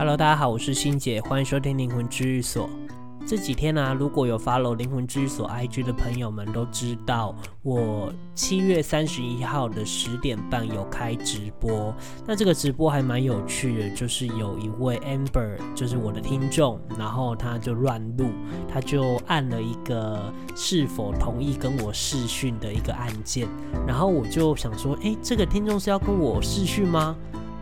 Hello，大家好，我是欣姐，欢迎收听灵魂治愈所。这几天呢、如果有 follow 灵魂治愈所 IG 的朋友们都知道，我七月三十一号的十点半有开直播。那这个直播还蛮有趣的，就是有一位 Amber，就是我的听众，然后他就乱录，他就按了一个是否同意跟我视讯的一个按键，然后我就想说，诶，这个听众是要跟我视讯吗？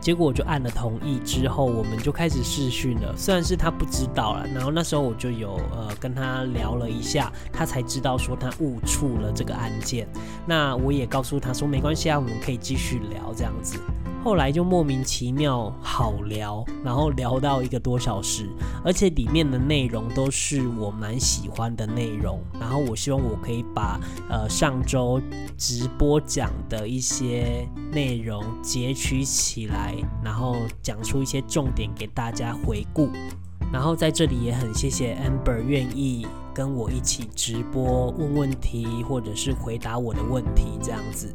结果我就按了同意之后，我们就开始试训了。虽然是他不知道了，然后那时候我就有呃跟他聊了一下，他才知道说他误触了这个按键。那我也告诉他说没关系啊，我们可以继续聊这样子。后来就莫名其妙好聊，然后聊到一个多小时，而且里面的内容都是我蛮喜欢的内容。然后我希望我可以把呃上周直播讲的一些内容截取起来，然后讲出一些重点给大家回顾。然后在这里也很谢谢 Amber 愿意跟我一起直播问问题，或者是回答我的问题这样子。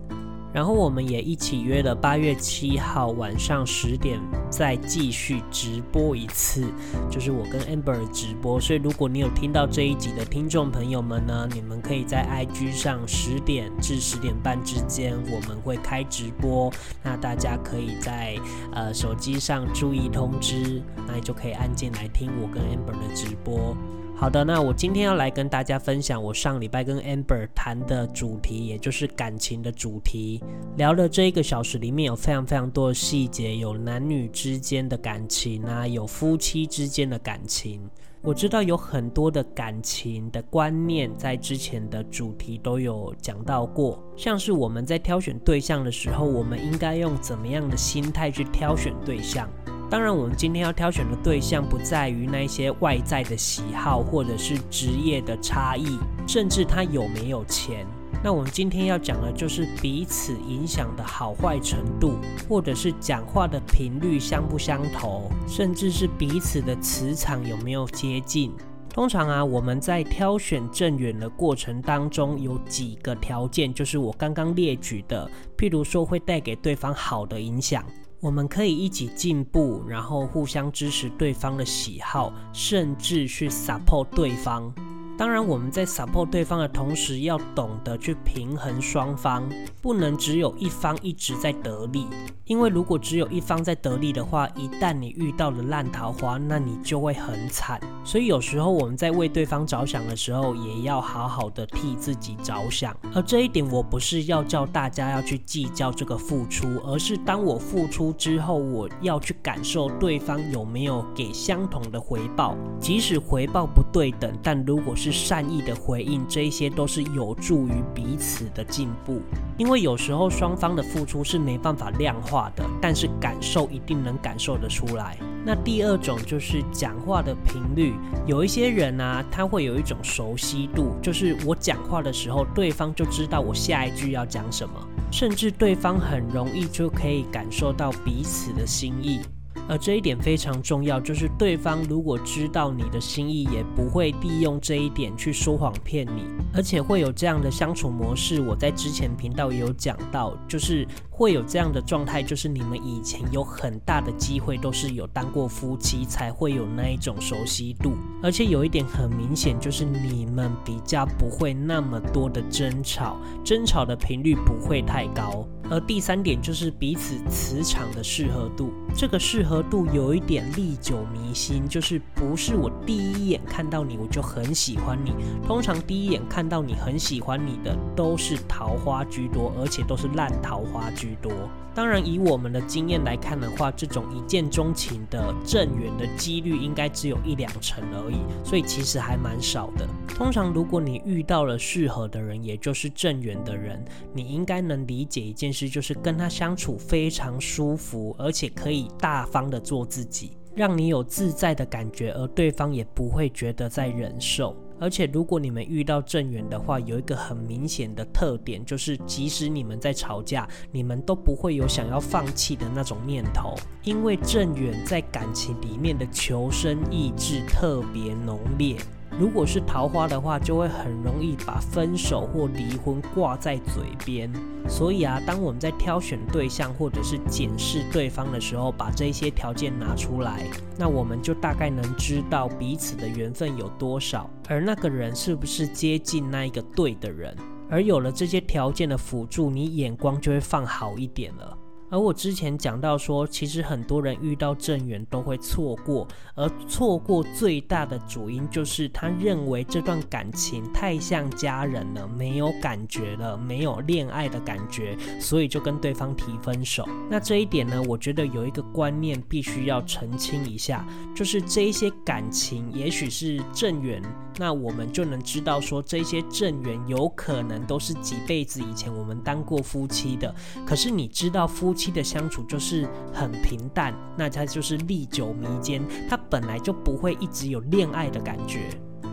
然后我们也一起约了八月七号晚上十点再继续直播一次，就是我跟 Amber 直播。所以如果你有听到这一集的听众朋友们呢，你们可以在 IG 上十点至十点半之间我们会开直播，那大家可以在呃手机上注意通知，那你就可以按进来听我跟 Amber 的直播。好的，那我今天要来跟大家分享我上礼拜跟 Amber 谈的主题，也就是感情的主题。聊了这一个小时，里面有非常非常多的细节，有男女之间的感情啊，有夫妻之间的感情。我知道有很多的感情的观念，在之前的主题都有讲到过，像是我们在挑选对象的时候，我们应该用怎么样的心态去挑选对象。当然，我们今天要挑选的对象不在于那些外在的喜好，或者是职业的差异，甚至他有没有钱。那我们今天要讲的就是彼此影响的好坏程度，或者是讲话的频率相不相投，甚至是彼此的磁场有没有接近。通常啊，我们在挑选正缘的过程当中，有几个条件，就是我刚刚列举的，譬如说会带给对方好的影响。我们可以一起进步，然后互相支持对方的喜好，甚至去 support 对方。当然，我们在 support 对方的同时，要懂得去平衡双方，不能只有一方一直在得利。因为如果只有一方在得利的话，一旦你遇到了烂桃花，那你就会很惨。所以有时候我们在为对方着想的时候，也要好好的替自己着想。而这一点，我不是要叫大家要去计较这个付出，而是当我付出之后，我要去感受对方有没有给相同的回报。即使回报不对等，但如果是是善意的回应，这一些都是有助于彼此的进步。因为有时候双方的付出是没办法量化的，但是感受一定能感受得出来。那第二种就是讲话的频率，有一些人啊，他会有一种熟悉度，就是我讲话的时候，对方就知道我下一句要讲什么，甚至对方很容易就可以感受到彼此的心意。而这一点非常重要，就是对方如果知道你的心意，也不会利用这一点去说谎骗你，而且会有这样的相处模式。我在之前频道也有讲到，就是会有这样的状态，就是你们以前有很大的机会都是有当过夫妻，才会有那一种熟悉度。而且有一点很明显，就是你们比较不会那么多的争吵，争吵的频率不会太高。而第三点就是彼此磁场的适合度，这个适合度有一点历久弥新，就是不是我第一眼看到你我就很喜欢你，通常第一眼看到你很喜欢你的都是桃花居多，而且都是烂桃花居多。当然，以我们的经验来看的话，这种一见钟情的正缘的几率应该只有一两成而已，所以其实还蛮少的。通常，如果你遇到了适合的人，也就是正缘的人，你应该能理解一件事，就是跟他相处非常舒服，而且可以大方的做自己，让你有自在的感觉，而对方也不会觉得在忍受。而且，如果你们遇到正缘的话，有一个很明显的特点，就是即使你们在吵架，你们都不会有想要放弃的那种念头，因为正缘在感情里面的求生意志特别浓烈。如果是桃花的话，就会很容易把分手或离婚挂在嘴边。所以啊，当我们在挑选对象或者是检视对方的时候，把这些条件拿出来，那我们就大概能知道彼此的缘分有多少，而那个人是不是接近那一个对的人。而有了这些条件的辅助，你眼光就会放好一点了。而我之前讲到说，其实很多人遇到正缘都会错过，而错过最大的主因就是他认为这段感情太像家人了，没有感觉了，没有恋爱的感觉，所以就跟对方提分手。那这一点呢，我觉得有一个观念必须要澄清一下，就是这一些感情也许是正缘，那我们就能知道说，这些正缘有可能都是几辈子以前我们当过夫妻的。可是你知道夫妻妻的相处就是很平淡，那它就是历久弥坚，它本来就不会一直有恋爱的感觉。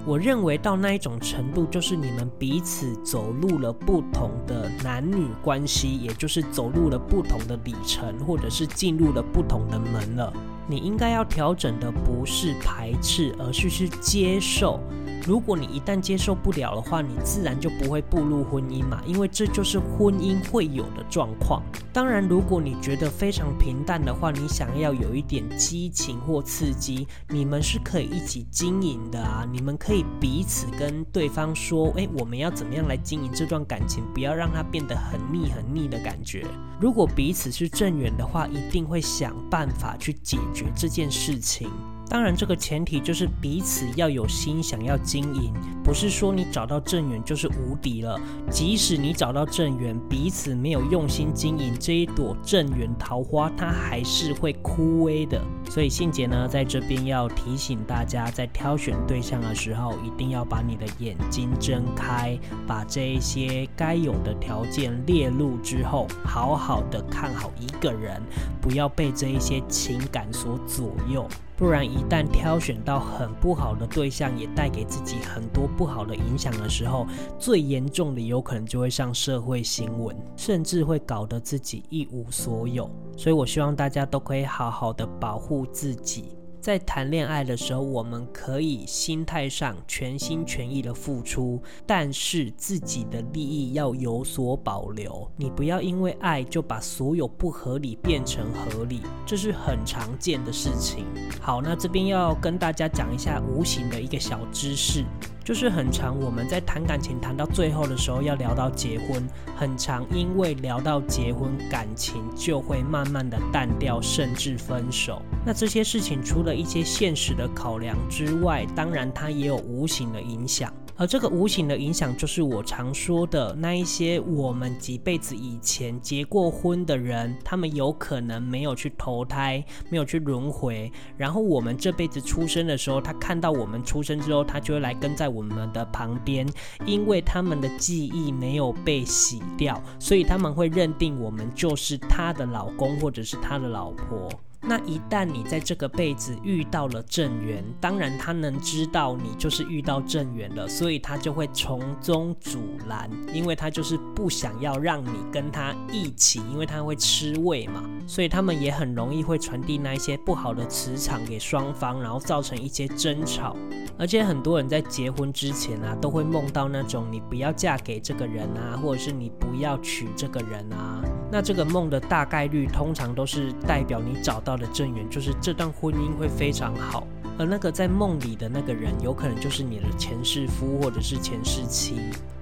我认为到那一种程度，就是你们彼此走入了不同的男女关系，也就是走入了不同的里程，或者是进入了不同的门了。你应该要调整的不是排斥，而是去接受。如果你一旦接受不了的话，你自然就不会步入婚姻嘛，因为这就是婚姻会有的状况。当然，如果你觉得非常平淡的话，你想要有一点激情或刺激，你们是可以一起经营的啊。你们可以彼此跟对方说，诶，我们要怎么样来经营这段感情，不要让它变得很腻很腻的感觉。如果彼此是正缘的话，一定会想办法去解决这件事情。当然，这个前提就是彼此要有心想要经营，不是说你找到正缘就是无敌了。即使你找到正缘，彼此没有用心经营这一朵正缘桃花，它还是会枯萎的。所以信姐呢，在这边要提醒大家，在挑选对象的时候，一定要把你的眼睛睁开，把这一些该有的条件列入之后，好好的看好一个人，不要被这一些情感所左右。不然，一旦挑选到很不好的对象，也带给自己很多不好的影响的时候，最严重的有可能就会上社会新闻，甚至会搞得自己一无所有。所以我希望大家都可以好好的保护自己。在谈恋爱的时候，我们可以心态上全心全意的付出，但是自己的利益要有所保留。你不要因为爱就把所有不合理变成合理，这是很常见的事情。好，那这边要跟大家讲一下无形的一个小知识。就是很长，我们在谈感情谈到最后的时候，要聊到结婚，很长，因为聊到结婚，感情就会慢慢的淡掉，甚至分手。那这些事情除了一些现实的考量之外，当然它也有无形的影响。而这个无形的影响，就是我常说的那一些我们几辈子以前结过婚的人，他们有可能没有去投胎，没有去轮回，然后我们这辈子出生的时候，他看到我们出生之后，他就会来跟在我们的旁边，因为他们的记忆没有被洗掉，所以他们会认定我们就是他的老公或者是他的老婆。那一旦你在这个辈子遇到了正缘，当然他能知道你就是遇到正缘了，所以他就会从中阻拦，因为他就是不想要让你跟他一起，因为他会吃味嘛，所以他们也很容易会传递那一些不好的磁场给双方，然后造成一些争吵。而且很多人在结婚之前啊，都会梦到那种你不要嫁给这个人啊，或者是你不要娶这个人啊。那这个梦的大概率通常都是代表你找到的正缘，就是这段婚姻会非常好。而那个在梦里的那个人，有可能就是你的前世夫或者是前世妻。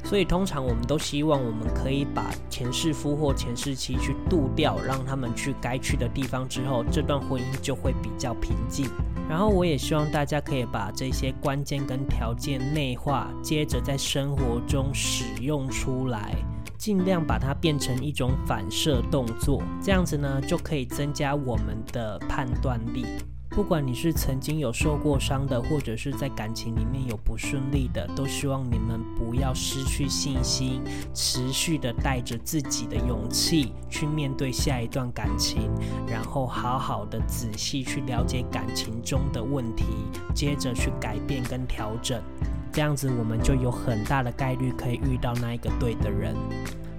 所以通常我们都希望我们可以把前世夫或前世妻去渡掉，让他们去该去的地方之后，这段婚姻就会比较平静。然后我也希望大家可以把这些关键跟条件内化，接着在生活中使用出来。尽量把它变成一种反射动作，这样子呢，就可以增加我们的判断力。不管你是曾经有受过伤的，或者是在感情里面有不顺利的，都希望你们不要失去信心，持续的带着自己的勇气去面对下一段感情，然后好好的仔细去了解感情中的问题，接着去改变跟调整。这样子，我们就有很大的概率可以遇到那一个对的人。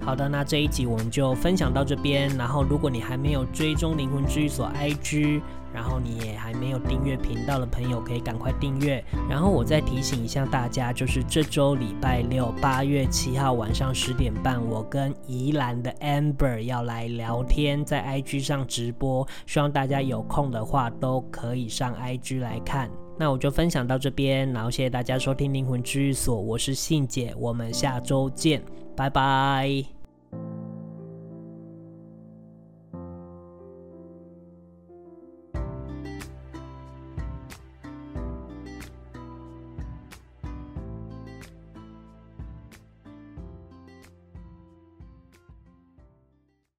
好的，那这一集我们就分享到这边。然后，如果你还没有追踪灵魂治愈所 IG，然后你也还没有订阅频道的朋友，可以赶快订阅。然后我再提醒一下大家，就是这周礼拜六八月七号晚上十点半，我跟宜兰的 Amber 要来聊天，在 IG 上直播，希望大家有空的话都可以上 IG 来看。那我就分享到这边，然后谢谢大家收听灵魂治愈所，我是信姐，我们下周见，拜拜。